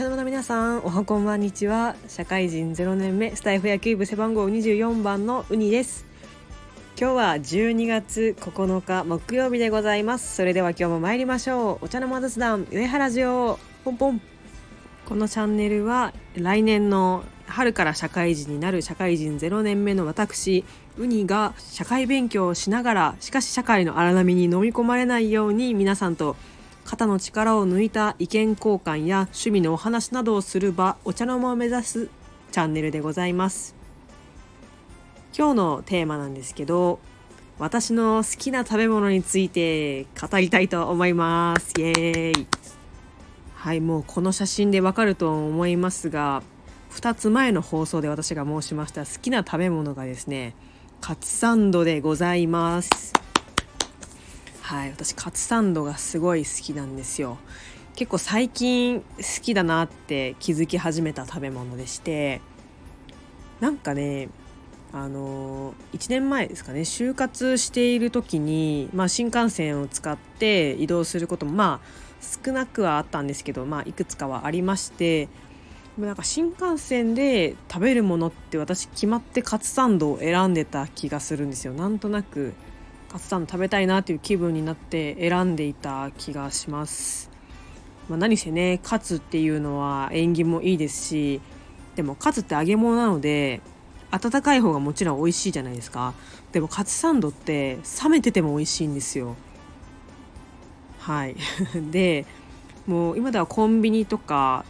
茶の間の皆さんおはこんばんにちは。社会人0年目スタイフ野球部背番号24番のウニです。今日は12月9日木曜日でございます。それでは今日も参りましょう。お茶の間雑談上原城ポンポン。このチャンネルは来年の春から社会人になる社会人0年目の私ウニが社会勉強をしながらしかし社会の荒波に飲み込まれないように皆さんと肩の力を抜いた意見交換や趣味のお話などをする場お茶の間を目指すチャンネルでございます。今日のテーマなんですけど私の好きな食べ物について語りたいと思います。イエーイ。はいもうこの写真でわかると思いますが2つ前の放送で私が申しました好きな食べ物がですねカツサンドでございます。はい私カツサンドがすごい好きなんですよ。結構最近好きだなって気づき始めた食べ物でしてなんかねあの1年前ですかね就活している時に、まあ、新幹線を使って移動することもまあ少なくはあったんですけど、まあ、いくつかはありましてなんか新幹線で食べるものって私決まってカツサンドを選んでた気がするんですよ。なんとなくカツサンド食べたいなっていう気分になって選んでいた気がします、まあ、何せねカツっていうのは縁起もいいですしでもカツって揚げ物なので温かい方がもちろん美味しいじゃないですか。でもカツサンドって冷めてても美味しいんですよ。はい。でもう今ではコンビニとか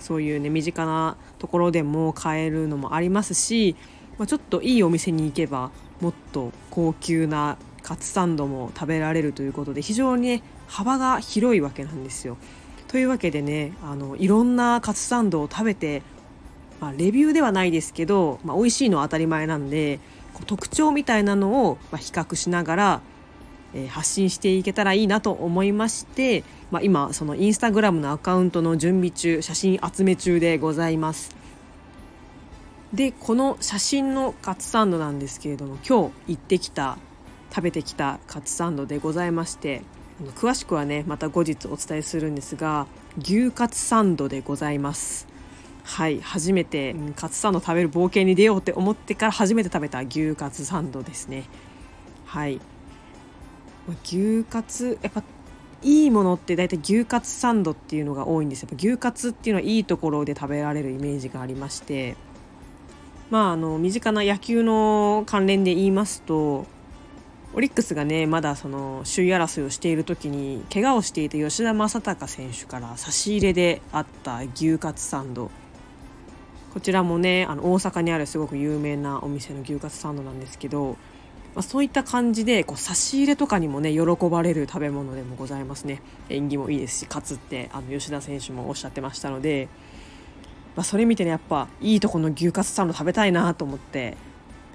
そういうね身近なところでも買えるのもありますし、まあ、ちょっといいお店に行けばもっと高級なカツサンドも食べられるということで非常にね幅が広いわけなんですよ。というわけでねあのいろんなカツサンドを食べて、まあ、レビューではないですけど、まあ、美味しいのは当たり前なんで特徴みたいなのをま比較しながら、えー、発信していけたらいいなと思いまして、まあ、今そのインスタグラムのアカウントの準備中写真集め中でございます。でこの写真のカツサンドなんですけれども今日行ってきた食べてきたカツサンドでございまして詳しくはねまた後日お伝えするんですが牛カツサンドでございます。はい初めてカツサンド食べる冒険に出ようって思ってから初めて食べた牛カツサンドですね。はい。牛カツやっぱいいものって大体牛カツサンドっていうのが多いんです。よ牛カツっていうのはいいところで食べられるイメージがありましてまあ、あの身近な野球の関連で言いますとオリックスがねまだその首位争いをしている時に怪我をしていた吉田正尚選手から差し入れであった牛カツサンドこちらもねあの大阪にあるすごく有名なお店の牛カツサンドなんですけど、まあ、そういった感じでこう差し入れとかにもね喜ばれる食べ物でもございますね縁起もいいですしカツってあの吉田選手もおっしゃってましたので。まあ、それ見てねやっぱいいとこの牛カツサンド食べたいなと思って。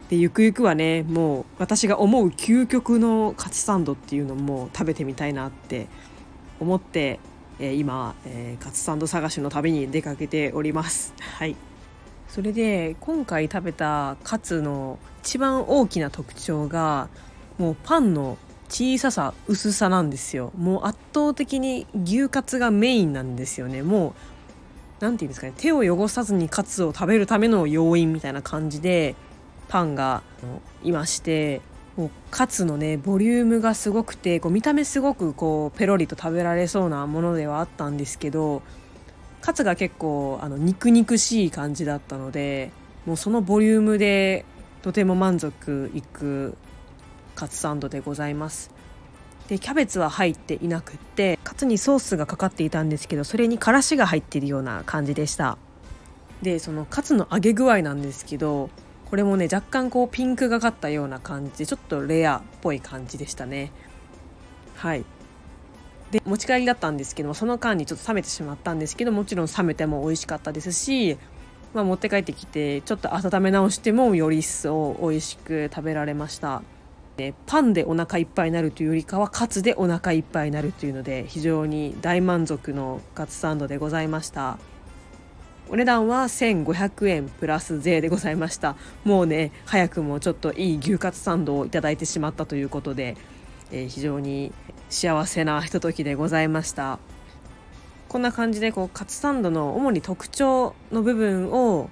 でゆくゆくはねもう私が思う究極のカツサンドっていうのも食べてみたいなって思って、えー、今、えー、カツサンド探しの旅に出かけております。はい。それで今回食べたカツの一番大きな特徴がもうパンの小ささ薄さなんですよ。もう圧倒的に牛カツがメインなんですよね。もう何て言うんですかね手を汚さずにカツを食べるための要因みたいな感じでパンがいましてもうカツのねボリュームがすごくてこう見た目すごくこうペロリと食べられそうなものではあったんですけどカツが結構あの肉肉しい感じだったのでもうそのボリュームでとても満足いくカツサンドでございます。でキャベツは入っていなくってカツにソースがかかっていたんですけどそれにからしが入っているような感じでした。でそのカツの揚げ具合なんですけどこれもね若干こうピンクがかったような感じでちょっとレアっぽい感じでしたね。はい。で持ち帰りだったんですけどその間にちょっと冷めてしまったんですけどもちろん冷めても美味しかったですし、まあ、持って帰ってきてちょっと温め直してもより一層美味しく食べられました。ねパンでお腹いっぱいになるというよりかはカツでお腹いっぱいになるというので非常に大満足のカツサンドでございました。お値段は1500円プラス税でございました。もうね早くもちょっといい牛カツサンドをいただいてしまったということで、えー、非常に幸せなひとときでございました。こんな感じでこうカツサンドの主に特徴の部分を、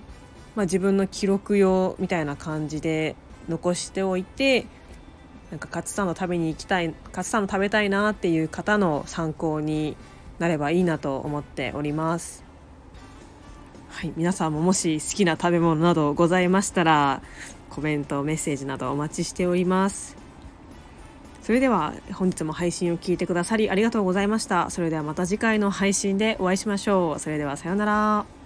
まあ、自分の記録用みたいな感じで残しておいてなんかカツサンド食べに行きたいカツサンド食べたいなっていう方の参考になればいいなと思っております。はい、皆さんももし好きな食べ物などございましたらコメントメッセージなどお待ちしております。それでは本日も配信を聞いてくださりありがとうございました。それではまた次回の配信でお会いしましょう。それではさようなら。